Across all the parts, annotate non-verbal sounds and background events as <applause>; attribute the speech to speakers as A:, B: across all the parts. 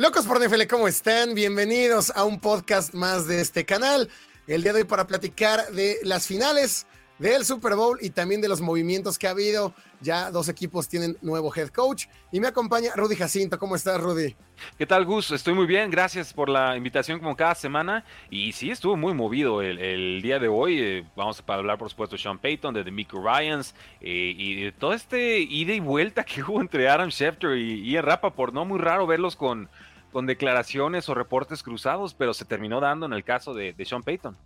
A: Locos por NFL, ¿cómo están? Bienvenidos a un podcast más de este canal. El día de hoy para platicar de las finales del Super Bowl y también de los movimientos que ha habido. Ya dos equipos tienen nuevo head coach y me acompaña Rudy Jacinto. ¿Cómo estás, Rudy?
B: ¿Qué tal, Gus? Estoy muy bien. Gracias por la invitación como cada semana. Y sí, estuvo muy movido el, día de hoy. Eh, vamos a hablar, por supuesto, de Sean Payton, de Demico Ryans eh, y de todo este ida y vuelta que <laughs> hubo entre Adam Schefter y Ian Rappaport. No muy raro verlos con con declaraciones o reportes cruzados, pero se terminó dando en el caso de, Sean Payton.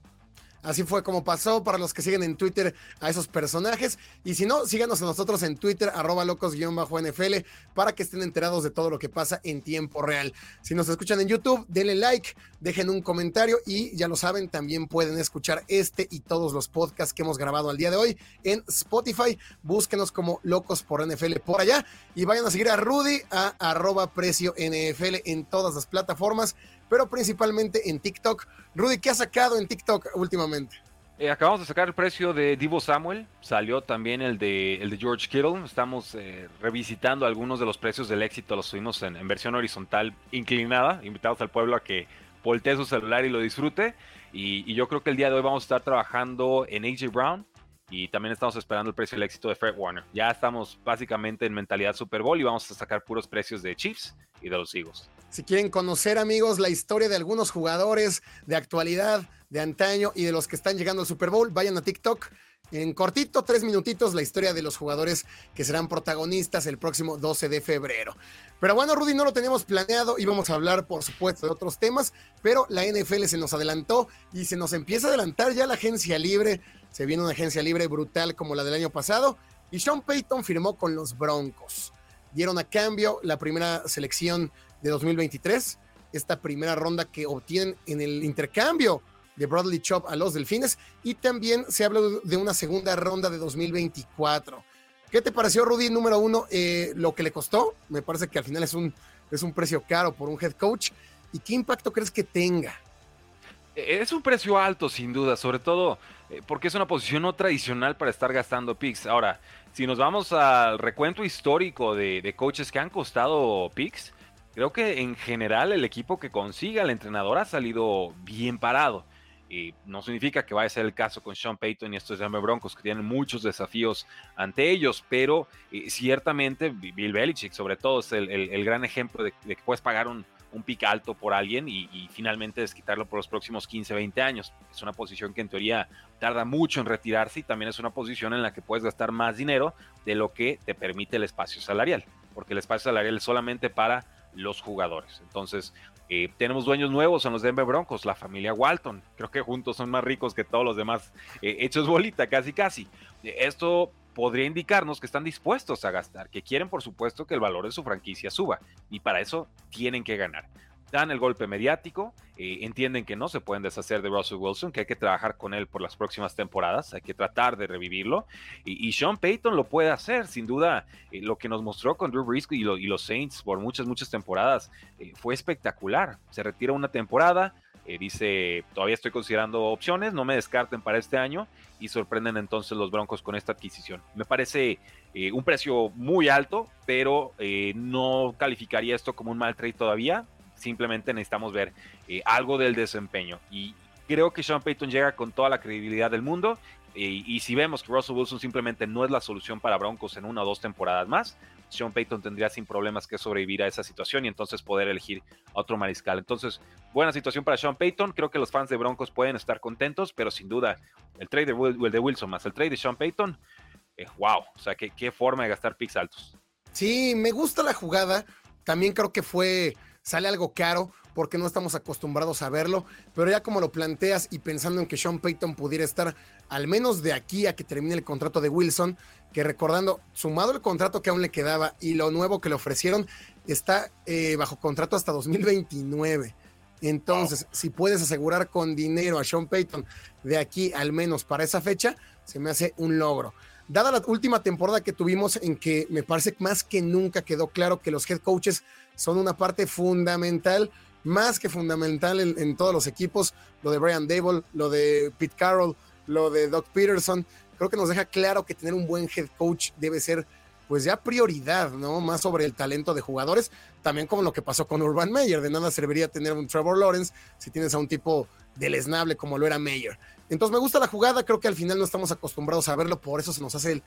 A: Así fue como pasó para los que siguen en Twitter a esos personajes. Y si no, síganos a nosotros en Twitter, arroba locos-nfl, para que estén enterados de todo lo que pasa en tiempo real. Si nos escuchan en YouTube, denle like, dejen un comentario y ya lo saben, también pueden escuchar este y todos los podcasts que hemos grabado al día de hoy en Spotify. Búsquenos como Locos por NFL por allá y vayan a seguir a Rudy a arroba precio NFL en todas las plataformas pero principalmente en TikTok. Rudy, ¿qué ha sacado en TikTok últimamente?
B: Eh, acabamos de sacar el precio de Divo Samuel, salió también el de, el de George Kittle, estamos eh, revisitando algunos de los precios del éxito, los subimos en, versión horizontal inclinada, invitados al pueblo a que voltee su celular y lo disfrute, y, y, yo creo que el día de hoy vamos a estar trabajando en AJ Brown, y también estamos esperando el precio del éxito de Fred Warner. Ya estamos básicamente en mentalidad Super Bowl y vamos a sacar puros precios de Chiefs y de los Eagles.
A: Si quieren conocer, amigos, la historia de algunos jugadores de actualidad, de antaño y de los que están llegando al Super Bowl, vayan a TikTok. En cortito, tres minutitos, la historia de los jugadores que serán protagonistas el próximo 12 de febrero. Pero bueno, Rudy, no lo teníamos planeado, íbamos a hablar, por supuesto, de otros temas, pero la NFL se nos adelantó y se nos empieza a adelantar ya la agencia libre. Se viene una agencia libre brutal como la del año pasado y Sean Payton firmó con los Broncos. Dieron a cambio la primera selección de 2023, esta primera ronda que obtienen en el intercambio de Bradley Chop a los Delfines y también se habla de una segunda ronda de 2024. ¿Qué te pareció, Rudy? Número uno, eh, lo que le costó. Me parece que al final es un, es un precio caro por un head coach. ¿Y qué impacto crees que tenga?
B: Es un precio alto, sin duda, sobre todo eh, porque es una posición no tradicional para estar gastando picks. Ahora, si nos vamos al recuento histórico de, de coaches que han costado picks, Creo que en general el equipo que consiga el entrenador ha salido bien parado. Y no significa que vaya a ser el caso con Sean Payton y estos Denver Broncos que tienen muchos desafíos ante ellos, pero eh, ciertamente Bill Belichick sobre todo es el, gran ejemplo de, que puedes pagar un, un alto por alguien y, y, finalmente desquitarlo por los próximos 15, 20 años. Es una posición que en teoría tarda mucho en retirarse y también es una posición en la que puedes gastar más dinero de lo que te permite el espacio salarial, porque el espacio salarial es solamente para los jugadores. Entonces, eh, tenemos dueños nuevos en los Denver Broncos, la familia Walton. Creo que juntos son más ricos que todos los demás eh, hechos bolita, casi casi. Esto podría indicarnos que están dispuestos a gastar, que quieren por supuesto que el valor de su franquicia suba y para eso tienen que ganar dan el golpe mediático, eh, entienden que no se pueden deshacer de Russell Wilson, que hay que trabajar con él por las próximas temporadas, hay que tratar de revivirlo, y, Sean Payton lo puede hacer, sin duda, eh, lo que nos mostró con Drew Brees y, los Saints por muchas, muchas temporadas eh, fue espectacular, se retira una temporada, dice, todavía estoy considerando opciones, no me descarten para este año, y sorprenden entonces los Broncos con esta adquisición. Me parece un precio muy alto, pero no calificaría esto como un mal trade todavía simplemente necesitamos ver eh, algo del desempeño. Y creo que Sean Payton llega con toda la credibilidad del mundo. Eh, y si vemos que Russell Wilson simplemente no es la solución para Broncos en una o dos temporadas más, Sean Payton tendría sin problemas que sobrevivir a esa situación y entonces poder elegir a otro mariscal. Entonces, buena situación para Sean Payton. Creo que los fans de Broncos pueden estar contentos, pero sin duda, el trade de, Wilson más el trade de Sean Payton, eh, wow, o sea, qué, qué forma de gastar picks altos.
A: Sí, me gusta la jugada. También creo que fue sale algo caro porque no estamos acostumbrados a verlo, pero ya como lo planteas y pensando en que Sean Payton pudiera estar al menos de aquí a que termine el contrato de Wilson, que recordando, sumado el contrato que aún le quedaba y lo nuevo que le ofrecieron, está eh, bajo contrato hasta 2029. Entonces, si puedes asegurar con dinero a Sean Payton de aquí al menos para esa fecha, se me hace un logro. Dada la última temporada que tuvimos en que me parece más que nunca quedó claro que los head coaches son una parte fundamental, más que fundamental en, todos los equipos, lo de Brian Dable, lo de Pete Carroll, lo de Doc Peterson, creo que nos deja claro que tener un buen head coach debe ser pues ya prioridad, ¿no? Más sobre el talento de jugadores, también como lo que pasó con Urban Meyer, de nada serviría tener un Trevor Lawrence si tienes a un tipo deleznable como lo era Meyer. Entonces me gusta la jugada, creo que al final no estamos acostumbrados a verlo, por eso se nos hace el,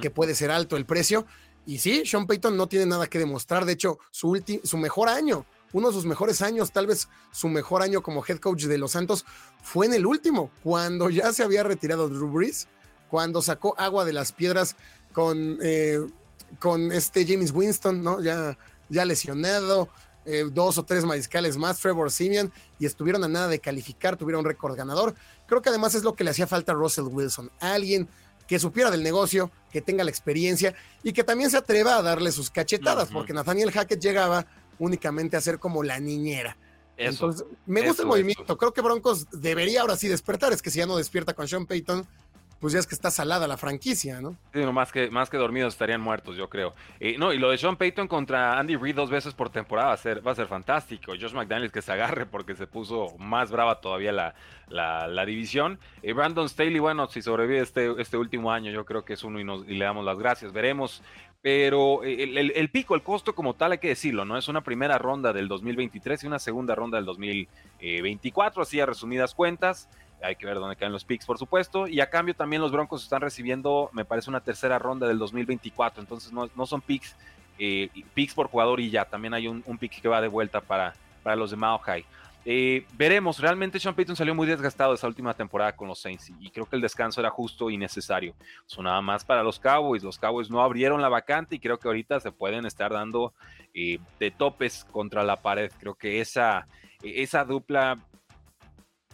A: que puede ser alto el precio. Y sí, Sean Payton no tiene nada que demostrar, de hecho, su, su mejor año, uno de sus mejores años, tal vez su mejor año como head coach de los Santos, fue en el último, cuando ya se había retirado Drew Brees, cuando sacó agua de las piedras con, eh, con este James Winston, ¿no? Ya, ya lesionado, eh, dos o tres mariscales más, Trevor Simeon, y estuvieron a nada de calificar, tuvieron un récord ganador. Creo que además es lo que le hacía falta a Russell Wilson, alguien que supiera del negocio, que tenga la experiencia y que también se atreva a darle sus cachetadas, porque Nathaniel Hackett llegaba únicamente a ser como la niñera. Entonces, me gusta el movimiento. Creo que Broncos debería ahora sí despertar. Es que si ya no despierta con Sean Payton, pues ya es que está salada la franquicia, ¿no?
B: Sí, más que, más que dormidos estarían muertos, yo creo. Eh, no, y lo de Sean Payton contra Andy Reid dos veces por temporada va a ser, va a ser fantástico. Josh McDaniels que se agarre porque se puso más brava todavía la, la, división. Eh, Brandon Staley, bueno, si sobrevive este, este último año, yo creo que es uno y, nos, y le damos las gracias. Veremos pero eh, el, pico, el costo como tal, hay que decirlo, ¿no? Es una primera ronda del 2023 y una segunda ronda del 2024, así a resumidas cuentas hay que ver dónde caen los picks, por supuesto. Y a cambio también los Broncos están recibiendo, me parece, una tercera ronda del 2024. Entonces no, son picks, eh, picks por jugador y ya. También hay un, pick que va de vuelta para, para los de Mao High. Eh, veremos, realmente Sean Payton salió muy desgastado esa última temporada con los Saints y creo que el descanso era justo y necesario. Sonaba más para los Cowboys, los Cowboys no abrieron la vacante y creo que ahorita se pueden estar dando eh, de topes contra la pared. Creo que esa, esa dupla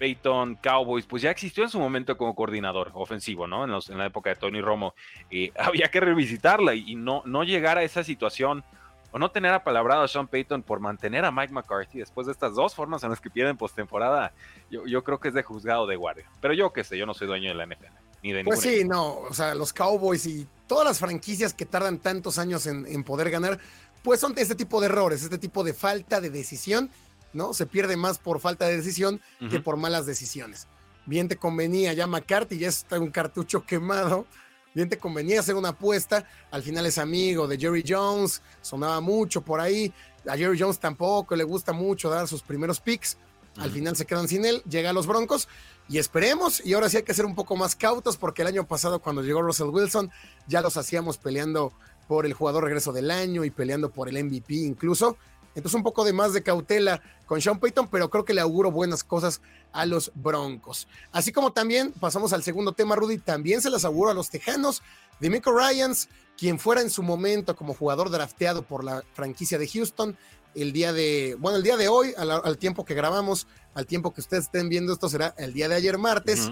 B: Peyton Cowboys, pues ya existió en su momento como coordinador ofensivo, ¿no? En, la época de Tony Romo. Eh, <laughs> había que revisitarla y, no, no llegar a esa situación o no tener apalabrado a Sean Payton por mantener a Mike McCarthy después de estas dos formas en las que pierden postemporada, yo, yo creo que es de juzgado de guardia. Pero yo qué sé, yo no soy dueño de la NFL. Ni de
A: pues sí, no, o sea, los Cowboys y todas las franquicias que tardan tantos años en, en poder ganar, pues son este tipo de errores, este tipo de falta de decisión ¿no? Se pierde más por falta de decisión que por malas decisiones. Bien te convenía ya McCarthy, ya está un cartucho quemado. Bien te convenía hacer una apuesta. Al final es amigo de Jerry Jones, sonaba mucho por ahí. A Jerry Jones tampoco le gusta mucho dar sus primeros picks. Al final se quedan sin él, llega a los Broncos y esperemos. Y ahora sí hay que ser un poco más cautos porque el año pasado, cuando llegó Russell Wilson, ya los hacíamos peleando por el jugador regreso del año y peleando por el MVP incluso. Entonces un poco de más de cautela con Sean Payton, pero creo que le auguro buenas cosas a los Broncos. Así como también pasamos al segundo tema, Rudy, también se las auguro a los Tejanos de Michael Ryans, quien fuera en su momento como jugador drafteado por la franquicia de Houston el día de, bueno, el día de hoy, al, tiempo que grabamos, al tiempo que ustedes estén viendo esto será el día de ayer martes,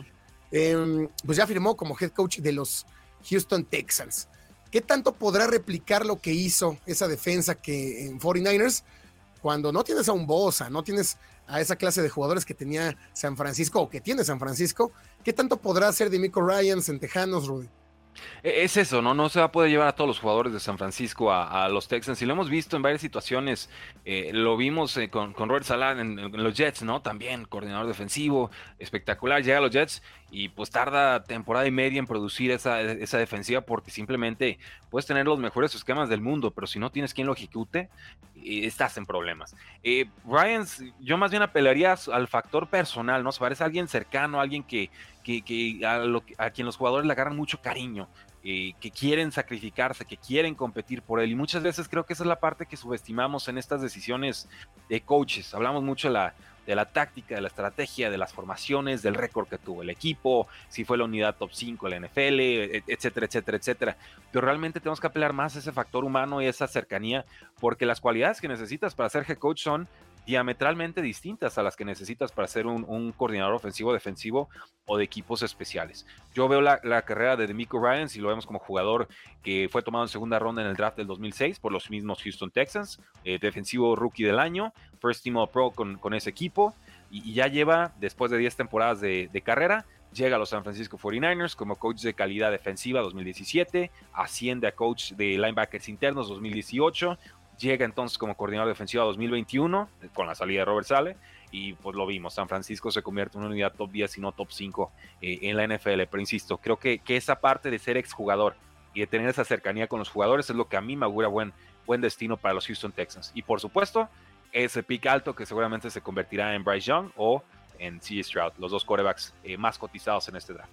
A: em, pues ya firmó como head coach de los Houston Texans. ¿Qué tanto podrá replicar lo que hizo esa defensa que en 49ers cuando no tienes a un Bosa, no tienes a esa clase de jugadores que tenía San Francisco o que tiene San Francisco? ¿Qué tanto podrá hacer de Mico Ryans en Tejanos, Rudy?
B: E, es eso, ¿no? No se va a poder llevar a todos los jugadores de San Francisco a, los Texans. Y lo hemos visto en varias situaciones. Eh, lo vimos eh, con, con Robert Salah en, los Jets, ¿no? También coordinador defensivo, espectacular. Llega a los Jets y pues tarda temporada y media en producir esa, esa defensiva porque simplemente puedes tener los mejores esquemas del mundo, pero si no tienes quien lo ejecute, eh, estás en problemas. Ryans, yo más bien apelaría al factor personal, ¿no? Se parece a alguien cercano, alguien que, que, a, quien los jugadores le agarran mucho cariño, eh, que quieren sacrificarse, que quieren competir por él. Y muchas veces creo que esa es la parte que subestimamos en estas decisiones de coaches. Hablamos mucho de la, de la táctica, de la estrategia, de las formaciones, del récord que tuvo el equipo, si fue la unidad top 5 de la NFL, e, etcétera, etcétera, etcétera. Pero realmente tenemos que apelar más a ese factor humano y esa cercanía, porque las cualidades que necesitas para ser head coach son diametralmente distintas a las que necesitas para ser un, coordinador ofensivo, defensivo o de equipos especiales. Yo veo la, carrera de Demico Ryan, si lo vemos como jugador que fue tomado en segunda ronda en el draft del 2006 por los mismos Houston Texans, eh, defensivo rookie del año, first team all pro con, ese equipo, y, ya lleva, después de 10 temporadas de, de carrera, llega a los San Francisco 49ers como coach de calidad defensiva 2017, asciende a coach de linebackers internos 2018, llega entonces como coordinador defensivo a 2021 con la salida de Robert Sale y pues lo vimos, San Francisco se convierte en una unidad top 10 y no top 5 eh, en la NFL, pero insisto, creo que, que esa parte de ser exjugador y de tener esa cercanía con los jugadores es lo que a mí me augura buen, buen destino para los Houston Texans. Y por supuesto, ese pick alto que seguramente se convertirá en Bryce Young o en C. Stroud, los dos corebacks eh, más cotizados en este draft.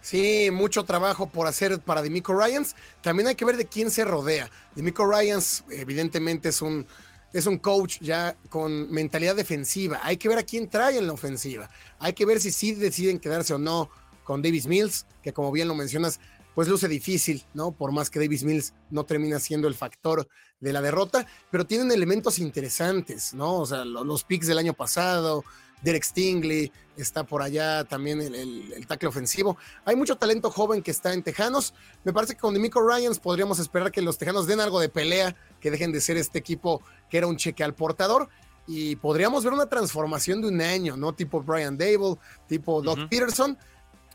A: Sí, mucho trabajo por hacer para Demico Ryans. También hay que ver de quién se rodea. Demico Ryans, evidentemente, es un, es un coach ya con mentalidad defensiva. Hay que ver a quién trae en la ofensiva. Hay que ver si sí deciden quedarse o no con Davis Mills, que como bien lo mencionas, pues luce difícil, ¿no? Por más que Davis Mills no termina siendo el factor de la derrota, pero tienen elementos interesantes, ¿no? O sea, los picks del año pasado, Derek Stingley, está por allá también el, el, tackle ofensivo. Hay mucho talento joven que está en Tejanos. Me parece que con Demico Ryans podríamos esperar que los Tejanos den algo de pelea, que dejen de ser este equipo que era un cheque al portador. Y podríamos ver una transformación de un año, ¿no? Tipo Brian Dable, tipo Doc Peterson.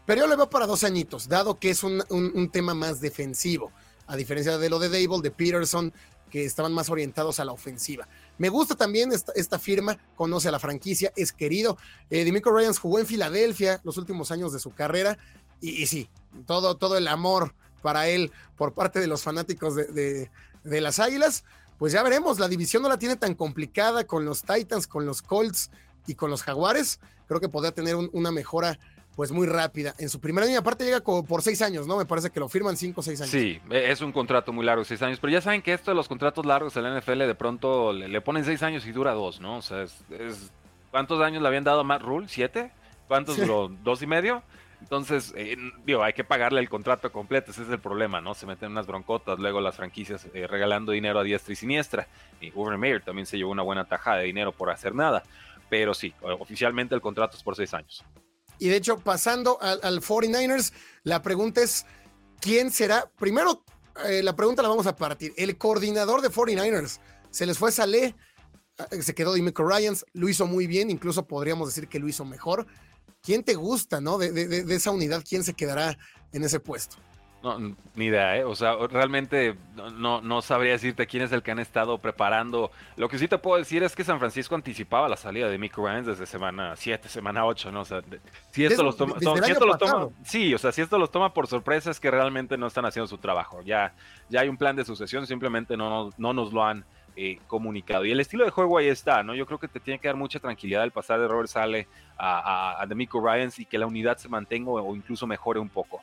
A: Pero yo le veo para dos añitos, dado que es un, un tema más defensivo. A diferencia de lo de Dable, de Peterson, que estaban más orientados a la ofensiva. Me gusta también esta, firma, conoce a la franquicia, es querido. Eh, Dimico Ryans jugó en Filadelfia los últimos años de su carrera y, sí, todo, todo el amor para él por parte de los fanáticos de, las Águilas. Pues ya veremos, la división no la tiene tan complicada con los Titans, con los Colts y con los Jaguares. Creo que podría tener una mejora pues muy rápida. En su primer año, aparte llega como por seis años, ¿no? Me parece que lo firman cinco o seis años.
B: Sí, e, es un contrato muy largo, seis años. Pero ya saben que esto de los contratos largos en la NFL de pronto le, ponen seis años y dura dos, ¿no? O sea, es, ¿cuántos años le habían dado a Matt Rule? ¿Siete? ¿Cuántos duró? ¿Dos y medio? Entonces, eh, digo, hay que pagarle el contrato completo, ese es el problema, ¿no? Se meten unas broncotas, luego las franquicias eh, regalando dinero a diestra y siniestra. Y Urban Meyer también se llevó una buena tajada de dinero por hacer nada. Pero sí, oficialmente el contrato es por seis años.
A: Y de hecho, pasando al, 49ers, la pregunta es, ¿quién será? Primero, eh, la pregunta la vamos a partir. El coordinador de 49ers, se les fue Saleh, eh, se quedó Dimico Ryans, lo hizo muy bien, incluso podríamos decir que lo hizo mejor. ¿Quién te gusta, no? de esa unidad, ¿quién se quedará en ese puesto?
B: No, ni idea, ¿eh? O sea, realmente no, no sabría decirte quién es el que han estado preparando. Lo que sí te puedo decir es que San Francisco anticipaba la salida de Mick Ryan desde semana 7, semana 8, ¿no? O sea, si esto los toma, sí, o sea, si esto los toma por sorpresa es que realmente no están haciendo su trabajo. Ya, ya hay un plan de sucesión, simplemente no, no nos lo han eh, comunicado. Y el estilo de juego ahí está, ¿no? Yo creo que te tiene que dar mucha tranquilidad el pasar de Robert Sale a, a, a Demico Ryans y que la unidad se mantenga o incluso mejore un poco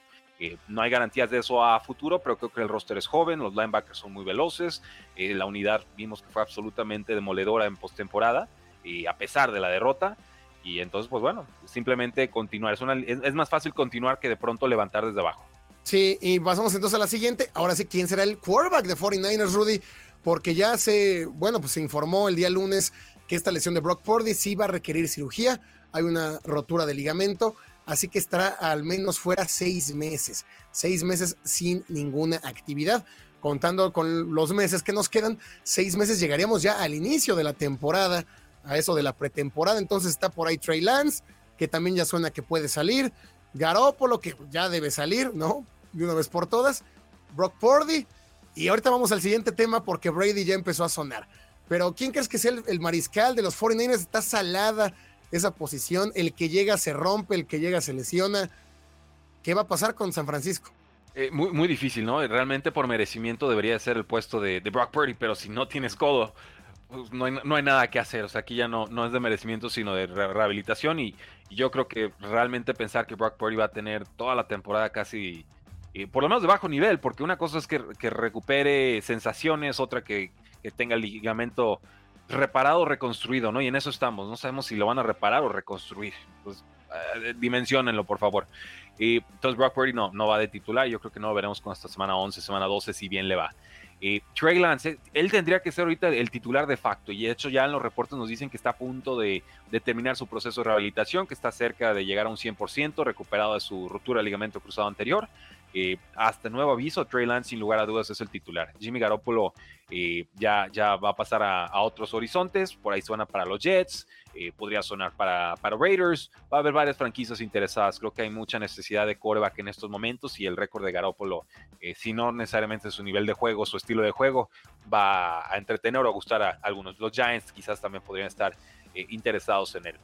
B: no hay garantías de eso a futuro, pero creo que el roster es joven, los linebackers son muy veloces, eh, la unidad vimos que fue absolutamente demoledora en postemporada, y a pesar de la derrota. Y entonces, pues bueno, simplemente continuar. Es, es, más fácil continuar que de pronto levantar desde abajo.
A: Sí, y pasamos entonces a la siguiente. Ahora sí, ¿quién será el quarterback de 49ers, Rudy? Porque ya se, bueno, pues se informó el día lunes que esta lesión de Brock Purdy sí va a requerir cirugía. Hay una rotura de ligamento así que estará al menos fuera seis meses, seis meses sin ninguna actividad. Contando con los meses que nos quedan, seis meses llegaríamos ya al inicio de la temporada, a eso de la pretemporada. Entonces está por ahí Trey Lance, que también ya suena que puede salir. Garópolo, que ya debe salir, ¿no? De una vez por todas. Brock Purdy. Y ahorita vamos al siguiente tema porque Brady ya empezó a sonar. Pero ¿quién crees que sea el, el mariscal de los 49ers? Está salada esa posición. El que llega se rompe, el que llega se lesiona. ¿Qué va a pasar con San Francisco?
B: Eh, muy, muy difícil, ¿no? Realmente por merecimiento debería ser el puesto de, Brock Purdy, pero si no tienes codo, pues no, hay, no, hay, nada que hacer. O sea, aquí ya no, no es de merecimiento, sino de rehabilitación. Y, yo creo que realmente pensar que Brock Purdy va a tener toda la temporada casi, eh, por lo menos de bajo nivel, porque una cosa es que, recupere sensaciones, otra que, que tenga el ligamento reparado o reconstruido, ¿no? Y en eso estamos, no sabemos si lo van a reparar o reconstruir. Pues eh, dimensionenlo, por favor. Y entonces Brock Purdy no, no va de titular, yo creo que no lo veremos con esta semana 11, semana 12, si bien le va. Eh, Trey Lance, él tendría que ser ahorita el titular de facto y de hecho ya en los reportes nos dicen que está a punto de, terminar su proceso de rehabilitación, que está cerca de llegar a un 100%, recuperado de su ruptura de ligamento cruzado anterior. Eh, hasta nuevo aviso, Trey Lance sin lugar a dudas es el titular. Jimmy Garoppolo eh, ya, ya va a pasar a, otros horizontes, por ahí suena para los Jets, eh, podría sonar para, para Raiders, va a haber varias franquicias interesadas, creo que hay mucha necesidad de coreback en estos momentos y el récord de Garoppolo, si no necesariamente su nivel de juego, su estilo de juego, va a entretener o a gustar a algunos. Los Giants quizás también podrían estar interesados en él.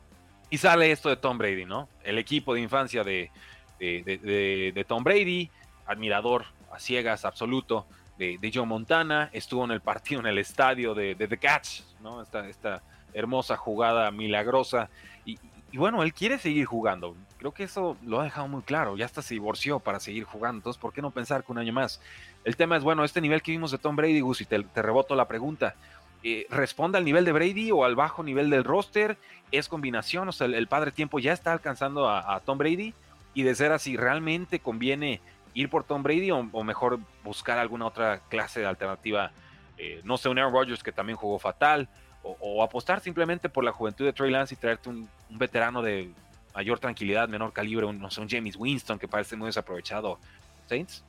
B: Y sale esto de Tom Brady, ¿no? El equipo de infancia de, de, Tom Brady, admirador a ciegas absoluto de, de, Joe Montana, estuvo en el partido en el estadio de, The Cats, ¿no? Esta, esta hermosa jugada milagrosa. Y, bueno, él quiere seguir jugando. Creo que eso lo ha dejado muy claro. Ya hasta se divorció para seguir jugando. Entonces, ¿por qué no pensar que un año más? El tema es, bueno, este nivel que vimos de Tom Brady, Gus, y te, reboto la pregunta. Eh, ¿Responde al nivel de Brady o al bajo nivel del roster? ¿Es combinación? O sea, el, padre tiempo ya está alcanzando a Tom Brady y de ser así, ¿realmente conviene ir por Tom Brady o, mejor buscar alguna otra clase de alternativa? Eh, no sé, un Aaron Rodgers que también jugó fatal, o, apostar simplemente por la juventud de Trey Lance y traerte un, veterano de mayor tranquilidad, menor calibre, un, no sé, un James Winston que parece muy desaprovechado. ¿Saints?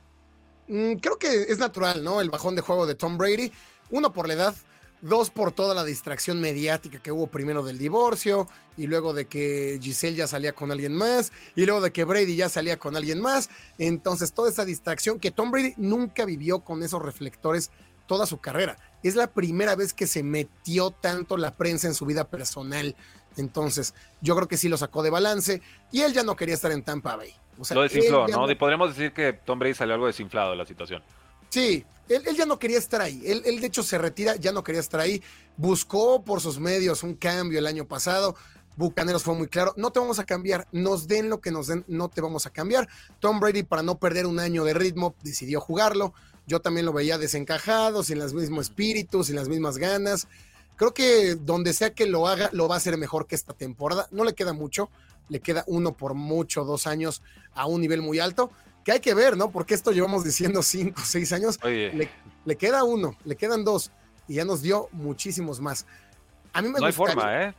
A: Mm, creo que es natural, ¿no? El bajón de juego de Tom Brady. Uno por la edad, Dos por toda la distracción mediática que hubo primero del divorcio y luego de que Giselle ya salía con alguien más y luego de que Brady ya salía con alguien más. Entonces toda esa distracción que Tom Brady nunca vivió con esos reflectores toda su carrera. Es la primera vez que se metió tanto la prensa en su vida personal. Entonces, yo creo que sí lo sacó de balance y él ya no quería estar en Tampa Bay.
B: lo desinfló, ¿no? Podríamos decir que Tom Brady salió algo desinflado de la situación.
A: Sí, él, ya no quería estar ahí. Él, él, de hecho, se retira, ya no quería estar ahí. Buscó por sus medios un cambio el año pasado. Bucaneros fue muy claro, no te vamos a cambiar, nos den lo que nos den, no te vamos a cambiar. Tom Brady, para no perder un año de ritmo, decidió jugarlo. Yo también lo veía desencajado, sin los mismos espíritus, sin las mismas ganas. Creo que donde sea que lo haga, lo va a hacer mejor que esta temporada. No le queda mucho, le queda uno por mucho, dos años a un nivel muy alto que hay que ver, ¿no? Porque esto llevamos diciendo cinco, seis años. Le, queda uno, le quedan dos y ya nos dio muchísimos más.
B: A mí me no hay forma, ¿eh?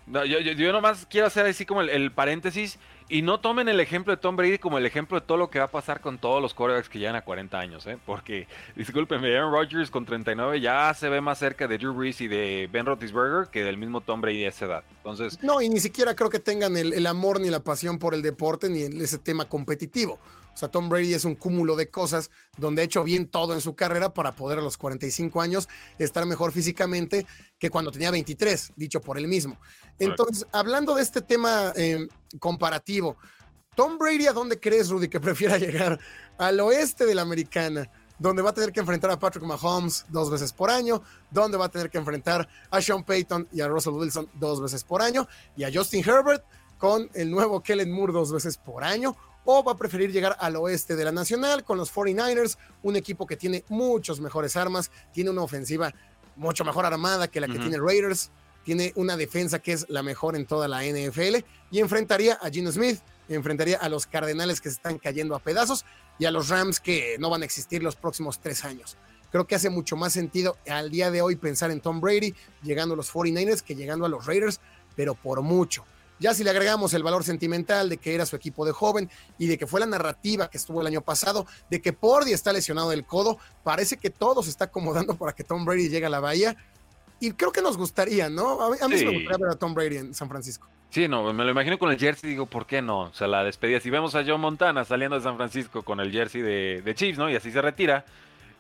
B: yo, nomás quiero hacer así como el, paréntesis y no tomen el ejemplo de Tom Brady como el ejemplo de todo lo que va a pasar con todos los quarterbacks que llegan a 40 años, ¿eh? Porque, discúlpenme, Aaron Rodgers con 39 ya se ve más cerca de Drew Brees y de Ben Roethlisberger que del mismo Tom Brady a esa edad. Entonces...
A: No, y ni siquiera creo que tengan el, el amor ni la pasión por el deporte ni ese tema competitivo. O sea, Tom Brady es un cúmulo de cosas donde ha hecho bien todo en su carrera para poder a los 45 años estar mejor físicamente que cuando tenía 23, dicho por él mismo. Entonces, hablando de este tema eh, comparativo, Tom Brady, ¿a dónde crees, Rudy, que prefiera <laughs> llegar? Al oeste de la americana, donde va a tener que enfrentar a Patrick Mahomes dos veces por año, donde va a tener que enfrentar a Sean Payton y a Russell Wilson dos veces por año, y a Justin Herbert con el nuevo Kellen Moore dos veces por año, o va a preferir llegar al oeste de la Nacional con los 49ers, un equipo que tiene muchos mejores armas, tiene una ofensiva mucho mejor armada que la que tiene Raiders, tiene una defensa que es la mejor en toda la NFL y enfrentaría a Gino Smith, enfrentaría a los Cardenales que se están cayendo a pedazos y a los Rams que no van a existir los próximos tres años. Creo que hace mucho más sentido al día de hoy pensar en Tom Brady llegando a los 49ers que llegando a los Raiders, pero por mucho. Ya si le agregamos el valor sentimental de que era su equipo de joven y de que fue la narrativa que estuvo el año pasado, de que Pordy está lesionado del codo, parece que todo se está acomodando para que Tom Brady llegue a la bahía. Y creo que nos gustaría, ¿no? A mí, me gustaría ver a Tom Brady en San Francisco.
B: Sí, no, me lo imagino con el jersey digo, ¿por qué no? O sea, la despedida. Si vemos a John Montana saliendo de San Francisco con el jersey de, Chiefs, ¿no? Y así se retira.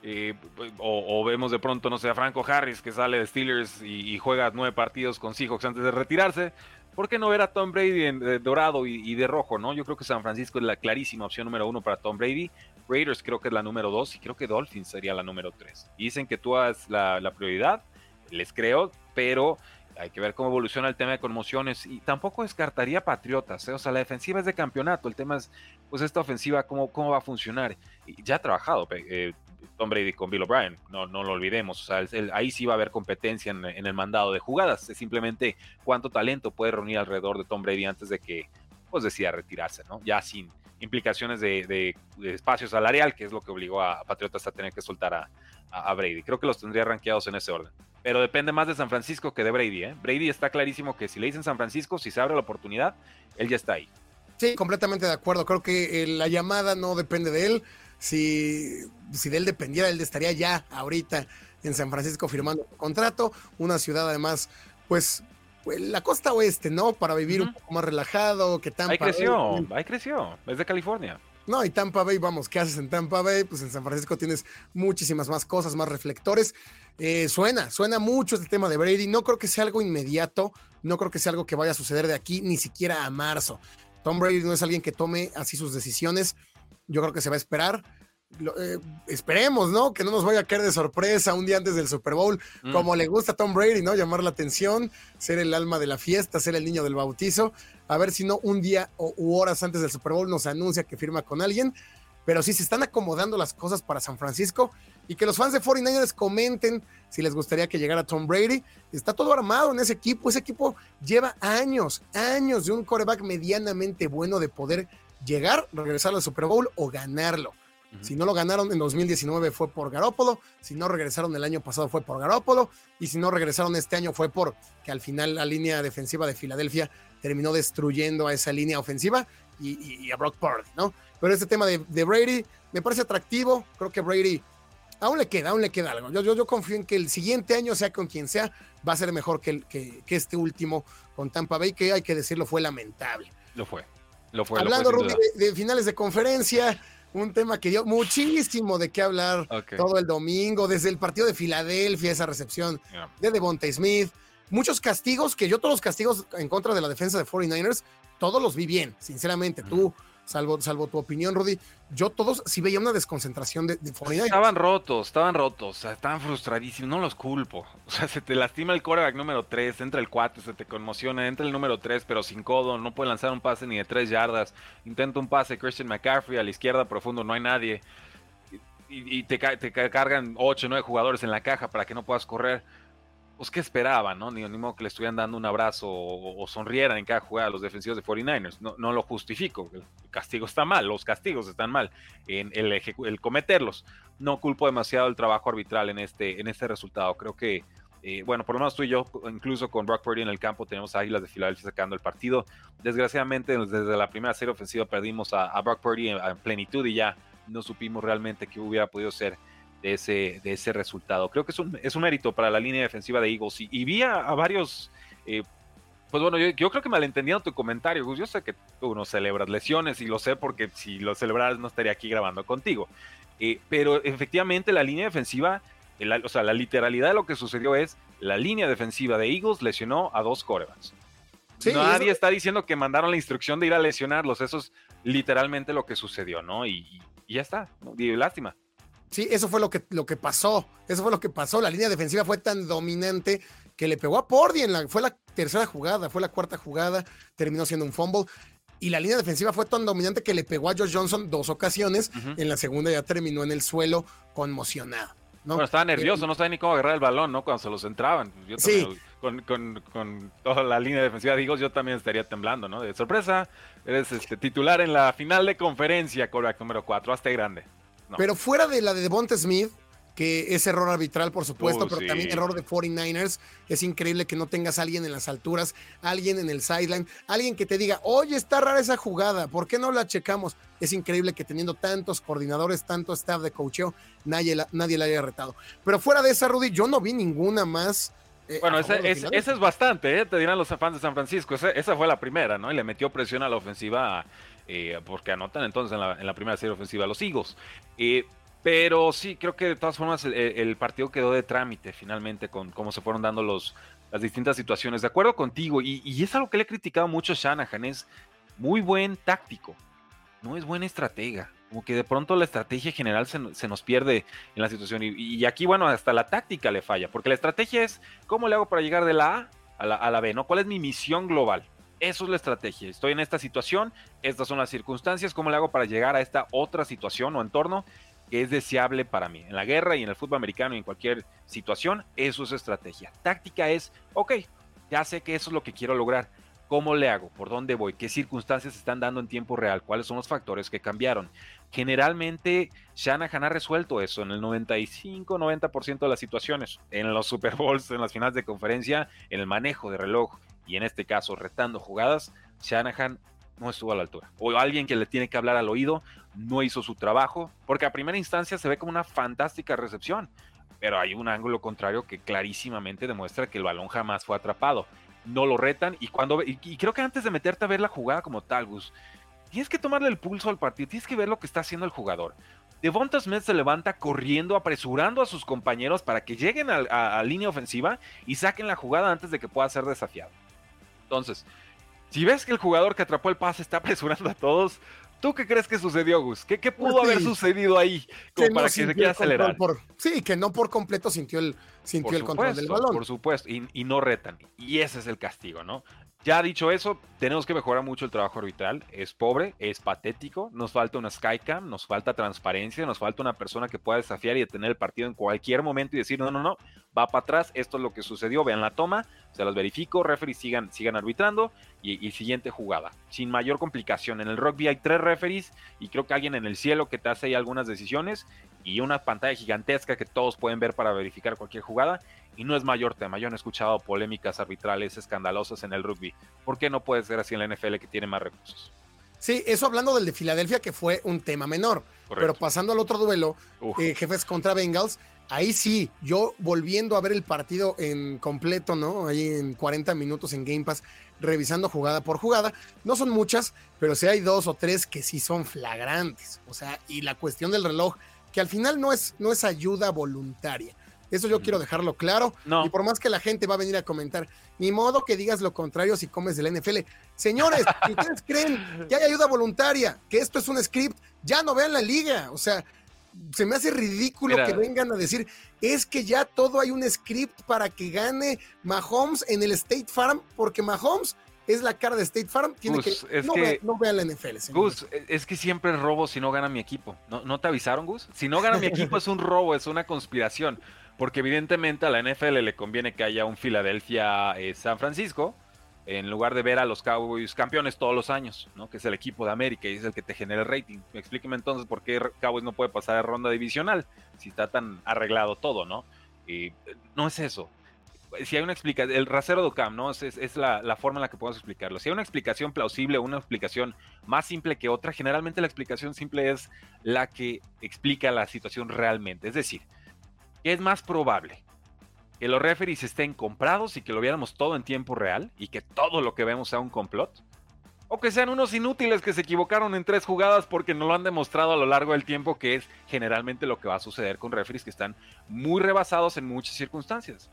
B: Eh, o, vemos de pronto, no sé, a Franco Harris que sale de Steelers y, juega nueve partidos con Seahawks antes de retirarse. ¿por qué no ver a Tom Brady en de dorado y, de rojo, no? Yo creo que San Francisco es la clarísima opción número uno para Tom Brady. Raiders creo que es la número dos y creo que Dolphins sería la número tres. Dicen que tú has la, prioridad, les creo, pero hay que ver cómo evoluciona el tema de conmociones y tampoco descartaría Patriotas, ¿eh? o sea, la defensiva es de campeonato, el tema es, pues esta ofensiva, cómo, cómo va a funcionar. Ya ha trabajado eh, Tom Brady con Bill O'Brien, no, no lo olvidemos. O sea, ahí sí va a haber competencia en, el mandado de jugadas. Es simplemente cuánto talento puede reunir alrededor de Tom Brady antes de que pues decida retirarse, ¿no? Ya sin, implicaciones de, espacio salarial, que es lo que obligó a, Patriotas a tener que soltar a, a, Brady. Creo que los tendría rankeados en ese orden. Pero depende más de San Francisco que de Brady. ¿eh? Brady está clarísimo que si le dicen San Francisco, si se abre la oportunidad, él ya está ahí.
A: Sí, completamente de acuerdo. Creo que eh, la llamada no depende de él. Si, si de él dependiera, él estaría ya ahorita en San Francisco firmando un contrato. Una ciudad además, pues, pues, la costa oeste, ¿no? Para vivir un poco más relajado, que Tampa
B: Ahí creció, ahí creció, es de California.
A: No, y Tampa Bay, vamos, ¿qué haces en Tampa Bay? Pues en San Francisco tienes muchísimas más cosas, más reflectores. Eh, suena, suena mucho este tema de Brady. No creo que sea algo inmediato, no creo que sea algo que vaya a suceder de aquí, ni siquiera a marzo. Tom Brady no es alguien que tome así sus decisiones. Yo creo que se va a esperar. Eh, esperemos, ¿no? Que no nos vaya a caer de sorpresa un día antes del Super Bowl, mm. como le gusta a Tom Brady, ¿no? Llamar la atención, ser el alma de la fiesta, ser el niño del bautizo. A ver si no un día o u horas antes del Super Bowl nos anuncia que firma con alguien. Pero sí se están acomodando las cosas para San Francisco y que los fans de 49ers comenten si les gustaría que llegara Tom Brady. Está todo armado en ese equipo. Ese equipo lleva años, años de un coreback medianamente bueno de poder llegar, regresar al Super Bowl o ganarlo. Si no lo ganaron en 2019 fue por Garópolo, si no regresaron el año pasado fue por Garópolo, y si no regresaron este año fue por que al final la línea defensiva de Filadelfia terminó destruyendo a esa línea ofensiva y, a Brock Purdy, ¿no? Pero este tema de, Brady me parece atractivo, creo que Brady aún le queda, aún le queda algo. Yo, yo, confío en que el siguiente año, sea con quien sea, va a ser mejor que, que, este último con Tampa Bay, que hay que decirlo, fue lamentable.
B: Lo fue, lo fue.
A: Hablando, de, finales de conferencia, un tema que dio muchísimo de qué hablar todo el domingo, desde el partido de Filadelfia, esa recepción de Devonta Smith, muchos castigos, que yo todos los castigos en contra de la defensa de 49ers, todos los vi bien, sinceramente. Tú, salvo, salvo tu opinión, Rudy, yo todos sí veía una desconcentración de, 49ers.
B: Estaban rotos, estaban rotos, estaban frustradísimos, no los culpo. <laughs> O sea, se te lastima el quarterback número 3, entra el 4, se te conmociona, entra el número 3, pero sin codo, no puede lanzar un pase ni de 3 yardas. Intenta un pase, Christian McCaffrey a la izquierda profundo, no hay nadie. Y, te, te cargan 8 o 9 jugadores en la caja para que no puedas correr pues, ¿qué esperaban? No? Ni, ni modo que le estuvieran dando un abrazo o, sonrieran en cada jugada a los defensivos de 49ers. No, no lo justifico. El castigo está mal, los castigos están mal en el, el cometerlos. No culpo demasiado el trabajo arbitral en este, en este resultado. Creo que, eh, bueno, por lo menos tú y yo, incluso con Brock Purdy en el campo, tenemos a Águilas de Filadelfia sacando el partido. Desgraciadamente, desde la primera serie ofensiva perdimos a, Brock Purdy en plenitud y ya no supimos realmente qué hubiera podido ser de ese, de ese resultado. Creo que es un, es un mérito para la línea defensiva de Eagles. Y, vi a, varios, eh, pues bueno, yo, creo que malentendieron tu comentario, Gus. Yo sé que tú no celebras lesiones y lo sé porque si lo celebraras no estaría aquí grabando contigo. Eh, pero efectivamente la línea defensiva, o sea, la literalidad de lo que sucedió es la línea defensiva de Eagles lesionó a dos corebacks. Nadie está diciendo que mandaron la instrucción de ir a lesionarlos. Eso es literalmente lo que sucedió, ¿no? Y, ya está. Y lástima.
A: Sí, eso fue lo que, lo que pasó. Eso fue lo que pasó. La línea defensiva fue tan dominante que le pegó a Pordy en la. Fue la tercera jugada, fue la cuarta jugada, terminó siendo un fumble. Y la línea defensiva fue tan dominante que le pegó a Josh Johnson dos ocasiones. En la segunda ya terminó en el suelo conmocionado. ¿no?
B: Bueno, estaba nervioso, no sabía ni cómo agarrar el balón, ¿no? Cuando se los entraban. Yo sí. Con, con, toda la línea defensiva digo, yo también estaría temblando, ¿no? De sorpresa, eres este, titular en la final de conferencia, Coreback número 4, hasta grande.
A: Pero fuera de la de Devonta Smith, que es error arbitral, por supuesto, pero también error de 49ers. Es increíble que no tengas a alguien en las alturas, alguien en el sideline, alguien que te diga, oye, está rara esa jugada, ¿por qué no la checamos? Es increíble que teniendo tantos coordinadores, tanto staff de coacheo, nadie la, nadie la haya retado. Pero fuera de esa, Rudy, yo no vi ninguna más.
B: Eh, bueno, ese, es, bastante, ¿eh? te dirán los fans de San Francisco. Esa, fue la primera, ¿no? Y le metió presión a la ofensiva eh, porque anotan entonces en la, primera serie ofensiva los Eagles. Eh, pero sí, creo que de todas formas el, partido quedó de trámite finalmente con cómo se fueron dando los, las distintas situaciones. De acuerdo contigo, y, es algo que le he criticado mucho a Shanahan, es muy buen táctico, no es buen estratega. Como que de pronto la estrategia general se, nos pierde en la situación. Y, aquí, bueno, hasta la táctica le falla, porque la estrategia es cómo le hago para llegar de la A a la, a la B, ¿no? ¿Cuál es mi misión global? Eso es la estrategia. Estoy en esta situación, estas son las circunstancias, ¿cómo le hago para llegar a esta otra situación o entorno que es deseable para mí? En la guerra y en el fútbol americano y en cualquier situación, eso es estrategia. Táctica es, ok, ya sé que eso es lo que quiero lograr. ¿Cómo le hago? ¿Por dónde voy? ¿Qué circunstancias están dando en tiempo real? ¿Cuáles son los factores que cambiaron? Generalmente Shanahan ha resuelto eso en el 95-90% de las situaciones, en los Super Bowls, en las finales de conferencia, en el manejo de reloj y en este caso retando jugadas, Shanahan no estuvo a la altura. O alguien que le tiene que hablar al oído no hizo su trabajo, porque a primera instancia se ve como una fantástica recepción, pero hay un ángulo contrario que clarísimamente demuestra que el balón jamás fue atrapado. No lo retan y cuando y, creo que antes de meterte a ver la jugada como tal, Gus, tienes que tomarle el pulso al partido, tienes que ver lo que está haciendo el jugador. Devonta Smith se levanta corriendo, apresurando a sus compañeros para que lleguen a, a línea ofensiva y saquen la jugada antes de que pueda ser desafiado. Entonces, si ves que el jugador que atrapó el pase está <laughs> apresurando a todos, ¿tú qué crees que sucedió, Gus? ¿Qué, qué pudo haber sucedido ahí como para que se quiera acelerar?
A: sí, que no por completo sintió el, sintió el control del balón.
B: Por supuesto, y, y, no retan. Y ese es el castigo, ¿no? Ya dicho eso, tenemos que mejorar mucho el trabajo arbitral. Es pobre, es patético. Nos falta una Skycam, nos falta transparencia, nos falta una persona que pueda desafiar y detener el partido en cualquier momento y decir, no, no, no, va para atrás, esto es lo que sucedió, vean la toma, se las verifico, referees sigan, sigan arbitrando y, siguiente jugada. Sin mayor complicación. En el rugby hay tres referees y creo que alguien en el cielo que te hace ahí algunas decisiones y una pantalla gigantesca que todos pueden ver para verificar cualquier jugada y no es mayor tema. Yo no he escuchado polémicas arbitrales escandalosas en el rugby. ¿Por qué no puede ser así en la NFL que tiene más recursos?
A: Sí, eso hablando del de Filadelfia, que fue un tema menor. Pero pasando al otro duelo, eh, jefes contra Bengals, ahí sí, yo volviendo a ver el partido en completo, ¿no? Ahí en 40 minutos en Game Pass, revisando jugada por jugada. No son muchas, pero sí hay dos o tres que sí son flagrantes. O sea, y la cuestión del reloj, que al final no es, no es ayuda voluntaria. Eso yo quiero dejarlo claro. Y por más que la gente va a venir a comentar, ni modo que digas lo contrario si comes del NFL. Señores, <laughs> si ustedes creen que hay ayuda voluntaria, que esto es un script, ya no vean la liga. O sea, se me hace ridículo que vengan a decir, es que ya todo hay un script para que gane Mahomes en el State Farm, porque Mahomes es la cara de State Farm. Tiene que, no, no, vean la NFL.
B: Gus, es que siempre es robo si no gana mi equipo. ¿No, ¿No te avisaron, Gus? Si no gana mi <laughs> equipo es un robo, es una conspiración porque evidentemente a la NFL le conviene que haya un Filadelfia-San eh, Francisco, en lugar de ver a los Cowboys campeones todos los años, ¿no? que es el equipo de América y es el que te genera el rating. Explíqueme entonces por qué Cowboys no puede pasar a ronda divisional si está tan arreglado todo, ¿no? Y no es eso. Si hay una explicación, el rasero de Cam, ¿no? Es, la, forma en la que podemos explicarlo. Si hay una explicación plausible una explicación más simple que otra, generalmente la explicación simple es la que explica la situación realmente. Es decir, es más probable? ¿Que los referees estén comprados y que lo viéramos todo en tiempo real y que todo lo que vemos sea un complot? ¿O que sean unos inútiles que se equivocaron en tres jugadas porque no lo han demostrado a lo largo del tiempo, que es generalmente lo que va a suceder con referees que están muy rebasados en muchas circunstancias?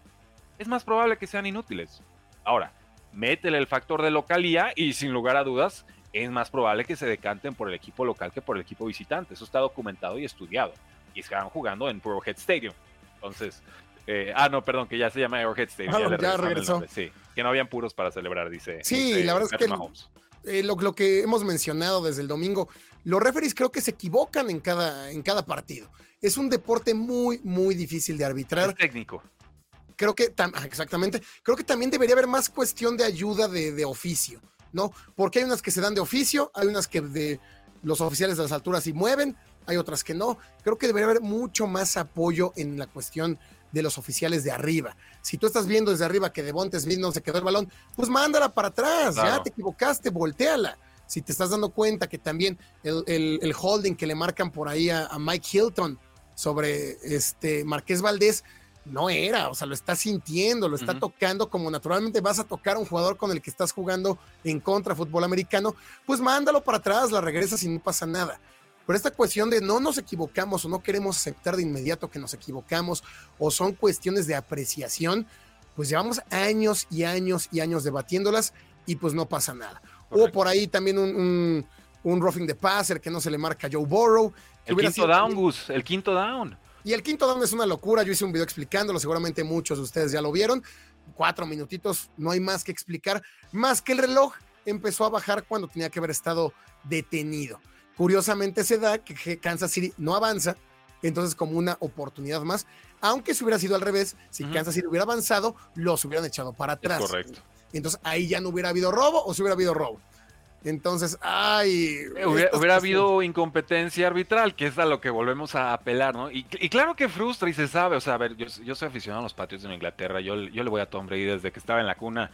B: Es más probable que sean inútiles. Ahora, métele el factor de localía y sin lugar a dudas, es más probable que se decanten por el equipo local que por el equipo visitante. Eso está documentado y estudiado. Y están jugando en Head Stadium. Entonces, eh, ah, no, perdón, que ya se llama Arrowhead Stadium.
A: Ah, ya, regresó.
B: Sí, que no habían puros para celebrar, dice.
A: Sí, la verdad es que eh, lo, que hemos mencionado desde el domingo, los referees creo que se equivocan en cada, en cada partido. Es un deporte muy, muy difícil de arbitrar.
B: Es técnico.
A: Creo que, exactamente, creo que también debería haber más cuestión de ayuda de, de oficio, ¿no? Porque hay unas que se dan de oficio, hay unas que de los oficiales de las alturas sí mueven, hay otras que no. Creo que debería haber mucho más apoyo en la cuestión de los oficiales de arriba. Si tú estás viendo desde arriba que Devonte Smith no se quedó el balón, pues mándala para atrás, ya te equivocaste, volteala. Si te estás dando cuenta que también el, holding que le marcan por ahí a, Mike Hilton sobre este Marqués Valdés, no era, o sea, lo está sintiendo, lo está tocando como naturalmente vas a tocar a un jugador con el que estás jugando en contra fútbol americano, pues mándalo para atrás, la regresas y no pasa nada. Pero esta cuestión de no nos equivocamos o no queremos aceptar de inmediato que nos equivocamos o son cuestiones de apreciación, pues llevamos años y años y años debatiéndolas y pues no pasa nada. O por ahí también un, un, roughing de passer que no se le marca a Joe Burrow.
B: El quinto down, Gus, el quinto down.
A: Y el quinto down es una locura. Yo hice un video explicándolo, seguramente muchos de ustedes ya lo vieron. Cuatro minutitos, no hay más que explicar, más que el reloj empezó a bajar cuando tenía que haber estado detenido. Curiosamente se da que Kansas City no avanza, entonces como una oportunidad más, aunque si hubiera sido al revés, si Kansas City hubiera avanzado, los hubieran echado para atrás.
B: correcto.
A: Entonces ahí ya no hubiera habido robo o si hubiera habido robo. Entonces, ay.
B: Eh, hubiera, habido incompetencia arbitral, que es a lo que volvemos a apelar, ¿no? Y, claro que frustra y se sabe. O sea, a ver, yo, soy aficionado a los patios de Inglaterra. Yo, yo le voy a Tom Brady desde que estaba en la cuna.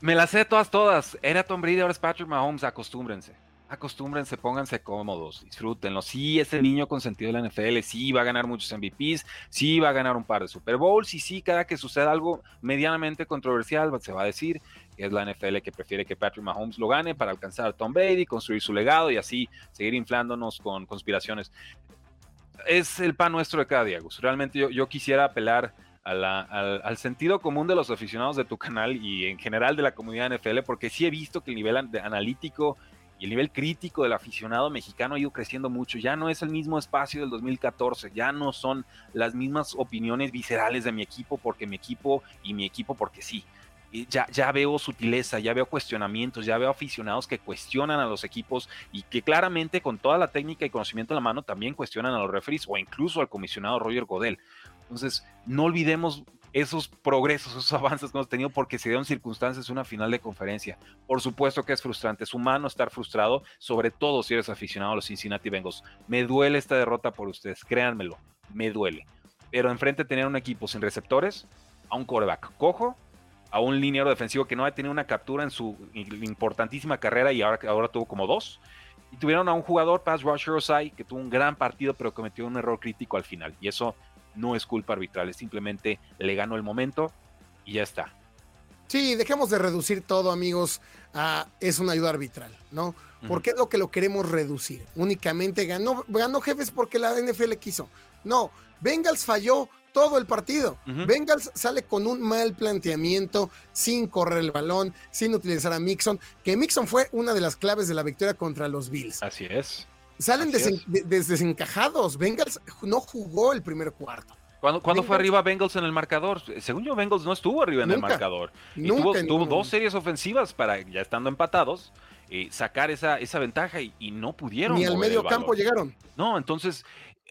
B: Me las sé todas, todas. Era Tom Brady, ahora es Patrick Mahomes. Acostúmbrense. Acostúmbrense, pónganse cómodos, disfrútenlo. Sí, ese niño consentido de la NFL, sí va a ganar muchos MVPs, sí va a ganar un par de Super Bowls, y sí, cada que suceda algo medianamente controversial, se va a decir que es la NFL que prefiere que Patrick Mahomes lo gane para alcanzar a Tom Brady, construir su legado y así seguir inflándonos con conspiraciones. Es el pan nuestro de cada día, Gus. Realmente yo, yo quisiera apelar al, sentido común de los aficionados de tu canal y en general de la comunidad NFL, porque sí he visto que el nivel analítico y el nivel crítico del aficionado mexicano ha ido creciendo mucho. Ya no es el mismo espacio del 2014, ya no son las mismas opiniones viscerales de mi equipo porque mi equipo y mi equipo porque sí. Ya, ya, veo sutileza, ya veo cuestionamientos, ya veo aficionados que cuestionan a los equipos y que claramente con toda la técnica y conocimiento en la mano también cuestionan a los referees o incluso al comisionado Roger Godel. Entonces, no olvidemos esos progresos, esos avances que hemos tenido porque se dieron circunstancias una final de conferencia. Por supuesto que es frustrante, es humano estar frustrado, sobre todo si eres aficionado a los Cincinnati Bengals. Me duele esta derrota por ustedes, créanmelo, me duele. Pero enfrente tener un equipo sin receptores, a un coreback cojo, a un liniero defensivo que no ha tenido una captura en su importantísima carrera y ahora, ahora tuvo como dos. Y tuvieron a un jugador, Pass Rusher Osai, que tuvo un gran partido, pero cometió un error crítico al final. Y eso no es culpa arbitral, es simplemente le ganó el momento y ya está.
A: Sí, dejemos de reducir todo, amigos, a es una ayuda arbitral, ¿no? Porque es lo que lo queremos reducir. Únicamente ganó, ganó jefes porque la NFL quiso. No, Bengals falló todo el partido. Bengals sale con un mal planteamiento, sin correr el balón, sin utilizar a Mixon, que Mixon fue una de las claves de la victoria contra los Bills.
B: Así es.
A: Salen desencajados. Bengals no jugó el primer cuarto.
B: ¿Cuándo, fue arriba Bengals en el marcador? Según yo, Bengals no estuvo arriba en el marcador. Y tuvo, dos series ofensivas para, ya estando empatados, eh, sacar esa, esa ventaja y, no pudieron.
A: Ni al medio campo llegaron.
B: No, entonces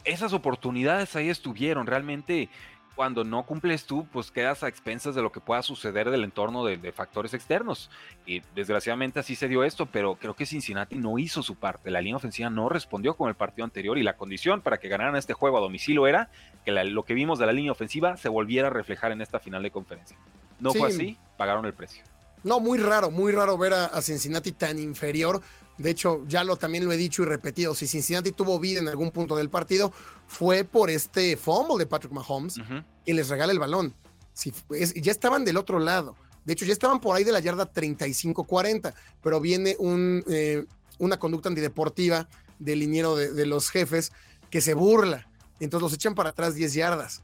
B: esas oportunidades ahí estuvieron. Realmente cuando no cumples tú, pues quedas a expensas de lo que pueda suceder del entorno de, factores externos. Y desgraciadamente así se dio esto, pero creo que Cincinnati no hizo su parte. La línea ofensiva no respondió con el partido anterior y la condición para que ganaran este juego a domicilio era que lo que vimos de la línea ofensiva se volviera a reflejar en esta final de conferencia. No fue así, pagaron el precio.
A: No, muy raro, muy raro ver a Cincinnati tan inferior de hecho, ya lo también lo he dicho y repetido, si Cincinnati tuvo vida en algún punto del partido, fue por este fumble de Patrick Mahomes y les regala el balón. Si, ya estaban del otro lado. De hecho, ya estaban por ahí de la yarda 35-40, pero viene un, eh, una conducta antideportiva del liniero de, de, los jefes que se burla. Entonces los echan para atrás 10 yardas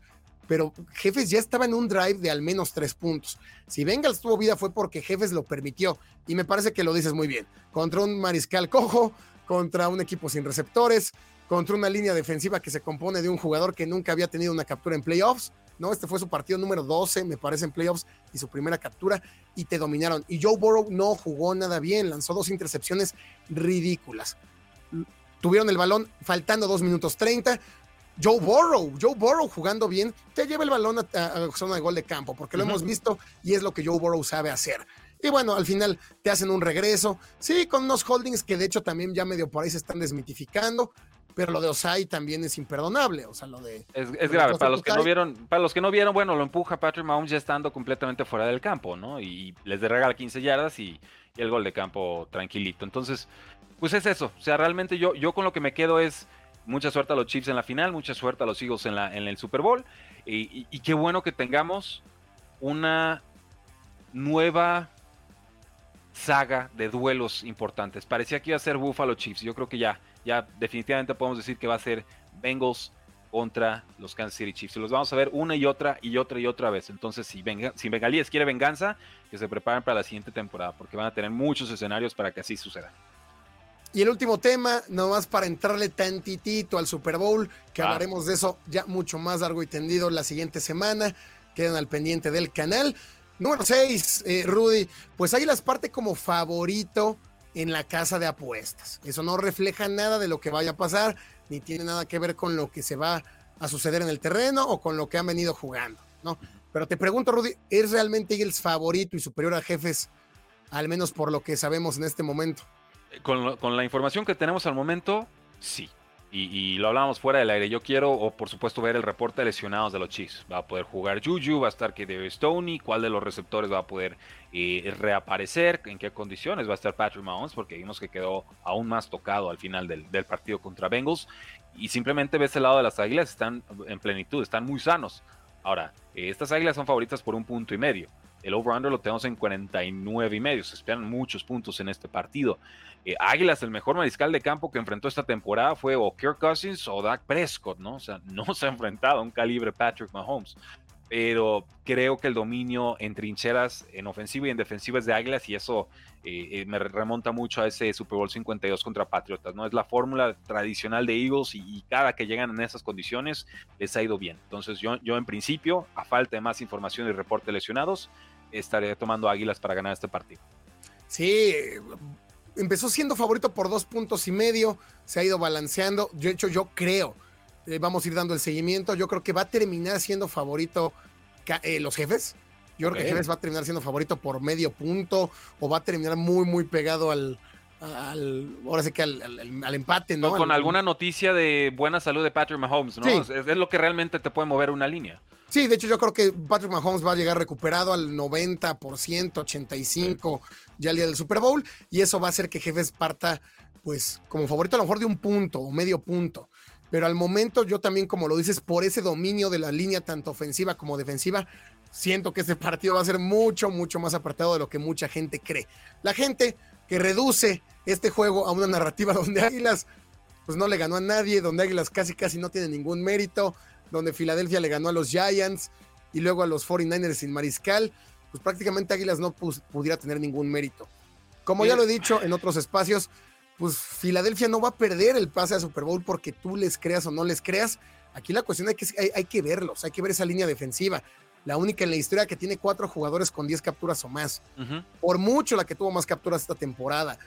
A: pero Jefes ya estaba en un drive de al menos tres puntos. Si Bengals tuvo vida fue porque Jefes lo permitió, y me parece que lo dices muy bien. Contra un mariscal cojo, contra un equipo sin receptores, contra una línea defensiva que se compone de un jugador que nunca había tenido una captura en playoffs, ¿no? Este fue su partido número 12, me parece, en playoffs y su primera captura, y te dominaron. Y Joe Burrow no jugó nada bien, lanzó dos intercepciones ridículas. Tuvieron el balón faltando dos minutos 30, Joe Burrow, Joe Burrow jugando bien, te lleva el balón a, zona de gol de campo, porque lo hemos visto y es lo que Joe Burrow sabe hacer. Y bueno, al final te hacen un regreso, sí, con unos holdings que de hecho también ya medio por ahí se están desmitificando, pero lo de Osai también es imperdonable, o sea, lo de...
B: Es, grave, para los que no vieron, para los que no vieron, bueno, lo empuja Patrick Mahomes ya estando completamente fuera del campo, ¿no? Y les regala 15 yardas y, y, el gol de campo tranquilito. Entonces, pues es eso, o sea, realmente yo, yo con lo que me quedo es Mucha suerte a los Chiefs en la final, mucha suerte a los Eagles en, la, en el Super Bowl. Y, qué bueno que tengamos una nueva saga de duelos importantes. Parecía que iba a ser Buffalo Chiefs. Yo creo que ya, ya definitivamente podemos decir que va a ser Bengals contra los Kansas City Chiefs. Y los vamos a ver una y otra y otra y otra vez. Entonces, si, venga, si Bengalíes quiere venganza, que se preparen para la siguiente temporada, porque van a tener muchos escenarios para que así suceda.
A: Y el último tema, nomás para entrarle tantitito al Super Bowl, que ah. hablaremos de eso ya mucho más largo y tendido la siguiente semana. Quedan al pendiente del canal. Número 6, eh, Rudy, pues ahí las parte como favorito en la casa de apuestas. Eso no refleja nada de lo que vaya a pasar, ni tiene nada que ver con lo que se va a suceder en el terreno o con lo que han venido jugando, ¿no? Pero te pregunto, Rudy, ¿es realmente Eagles favorito y superior a Jefes, al menos por lo que sabemos en este momento?
B: Con, con la información que tenemos al momento, sí. Y, lo hablábamos fuera del aire. Yo quiero, o por supuesto, ver el reporte de lesionados de los Chiefs. Va a poder jugar Juju, va a estar que debe Stoney, cuál de los receptores va a poder eh, reaparecer, en qué condiciones va a estar Patrick Mahomes, porque vimos que quedó aún más tocado al final del, partido contra Bengals. Y simplemente ves el lado de las águilas, están en plenitud, están muy sanos. Ahora, eh, estas águilas son favoritas por un punto y medio. El over-under lo tenemos en 49 y medio. Se esperan muchos puntos en este partido. Eh, Águilas, el mejor mariscal de campo que enfrentó esta temporada fue o Kirk Cousins o Dak Prescott, ¿no? O sea, <laughs> no se ha enfrentado a un calibre Patrick Mahomes. Pero creo que el dominio en trincheras, en ofensiva y en defensiva es de Águilas y eso eh, eh, me remonta mucho a ese Super Bowl 52 contra Patriotas, ¿no? Es la fórmula tradicional de Eagles y, cada que llegan en esas condiciones les ha ido bien. Entonces yo, yo en principio, a falta de más información y reporte lesionados, estaré tomando Águilas para ganar este partido.
A: Sí, empezó siendo favorito por dos puntos y medio, se ha ido balanceando. De hecho, yo creo, eh, vamos a ir dando el seguimiento, yo creo que va a terminar siendo favorito eh, los jefes. Yo creo que Jefes va a terminar siendo favorito por medio punto o va a terminar muy, muy pegado al, al ahora sí que al, al, empate, ¿no?
B: con alguna noticia de buena salud de Patrick Mahomes, ¿no? Es, es, lo que realmente te puede mover una línea.
A: Sí, de hecho yo creo que Patrick Mahomes va a llegar recuperado al 90%, 85% ya el día del Super Bowl y eso va a hacer que Jefes parta pues como favorito a lo mejor de un punto o medio punto. Pero al momento yo también, como lo dices, por ese dominio de la línea tanto ofensiva como defensiva, siento que ese partido va a ser mucho, mucho más apartado de lo que mucha gente cree. La gente que reduce este juego a una narrativa <laughs> donde Águilas pues no le ganó a nadie, donde Águilas casi casi no tiene ningún mérito, donde Filadelfia le ganó a los Giants y luego a los 49ers sin mariscal, pues prácticamente Águilas no pudiera tener ningún mérito. Como ya lo he dicho en otros espacios, pues Filadelfia no va a perder el pase a Super Bowl porque tú les creas o no les creas. Aquí la cuestión es que hay, que verlos, hay que ver esa línea defensiva. La única en la historia que tiene cuatro jugadores con 10 capturas o más. Por mucho la que tuvo más capturas esta temporada.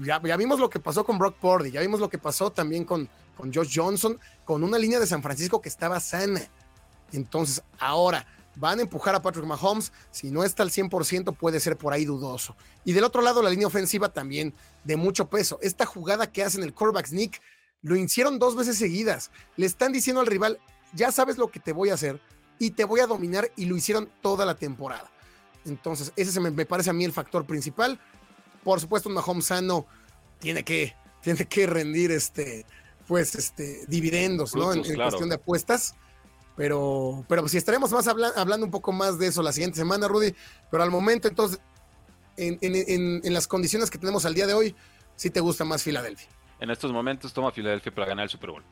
A: Ya, ya, vimos lo que pasó con Brock Purdy, ya vimos lo que pasó también con, con Josh Johnson, con una línea de San Francisco que estaba sana. Entonces, ahora van a empujar a Patrick Mahomes. Si no está al 100%, puede ser por ahí dudoso. Y del otro lado, la línea ofensiva también de mucho peso. Esta jugada que hacen el quarterback sneak lo hicieron dos veces seguidas. Le están diciendo al rival, ya sabes lo que te voy a hacer y te voy a dominar y lo hicieron toda la temporada. Entonces, ese me, me parece a mí el factor principal. Por supuesto, un Mahomes sano tiene que, tiene que rendir este, pues, este, dividendos, ¿no? En, cuestión de apuestas. Pero, pero si estaremos más hablando un poco más de eso la siguiente semana, Rudy. Pero al momento, entonces, en, en, las condiciones que tenemos al día de hoy, sí te gusta más Filadelfia.
B: En estos momentos toma Filadelfia para ganar el Super Bowl.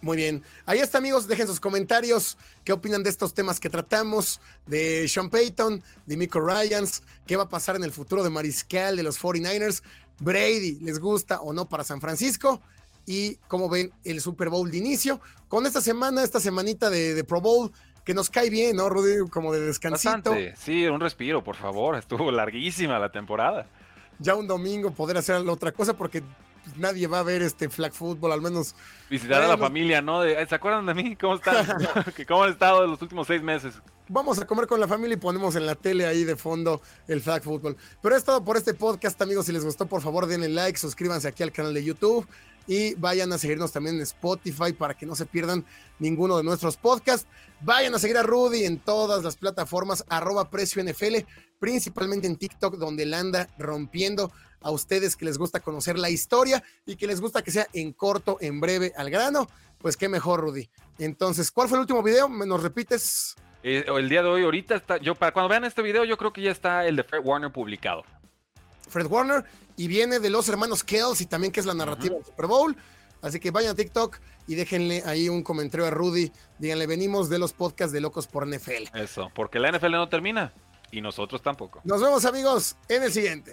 A: Muy bien. Ahí está, amigos. Dejen sus comentarios. ¿Qué opinan de estos temas que tratamos? De Sean Payton, de Miko Ryans. ¿Qué va a pasar en el futuro de Mariscal, de los 49ers? Brady, ¿les gusta o no para San Francisco? Y cómo ven el Super Bowl de inicio. Con esta semana, esta semanita de, Pro Bowl, que nos cae bien, ¿no, Rudy? Como de descansito.
B: Sí, un respiro, por favor. <laughs> Estuvo larguísima la temporada.
A: Ya un domingo poder hacer otra cosa porque nadie va a ver este flag football, al menos.
B: Visitar a la familia, ¿no? ¿Se acuerdan de mí? ¿Cómo están? <laughs> <laughs> ¿Cómo han estado en los últimos seis meses?
A: Vamos a comer con la familia y ponemos en la tele ahí de fondo el flag football. Pero es todo por este podcast, amigos. Si les gustó, por favor, denle like, suscríbanse aquí al canal de YouTube y vayan a seguirnos también en Spotify para que no se pierdan ninguno de nuestros podcasts. Vayan a seguir a Rudy en todas las plataformas, arroba precio NFL, principalmente en TikTok, donde él anda rompiendo a ustedes que les gusta conocer la historia y que les gusta que sea en corto, en breve, al grano. Pues qué mejor, Rudy. Entonces, ¿cuál fue el último video? ¿Me nos repites?
B: Eh, el día de hoy, ahorita está, yo para cuando vean este video, yo creo que ya está el de Fred Warner publicado.
A: Fred Warner y viene de los hermanos y también que es la narrativa del Super Bowl. Así que vayan a TikTok y déjenle ahí un comentario a Rudy. Díganle, venimos de los podcasts de Locos por NFL.
B: Eso, porque la NFL no termina y nosotros tampoco.
A: Nos vemos amigos en el siguiente.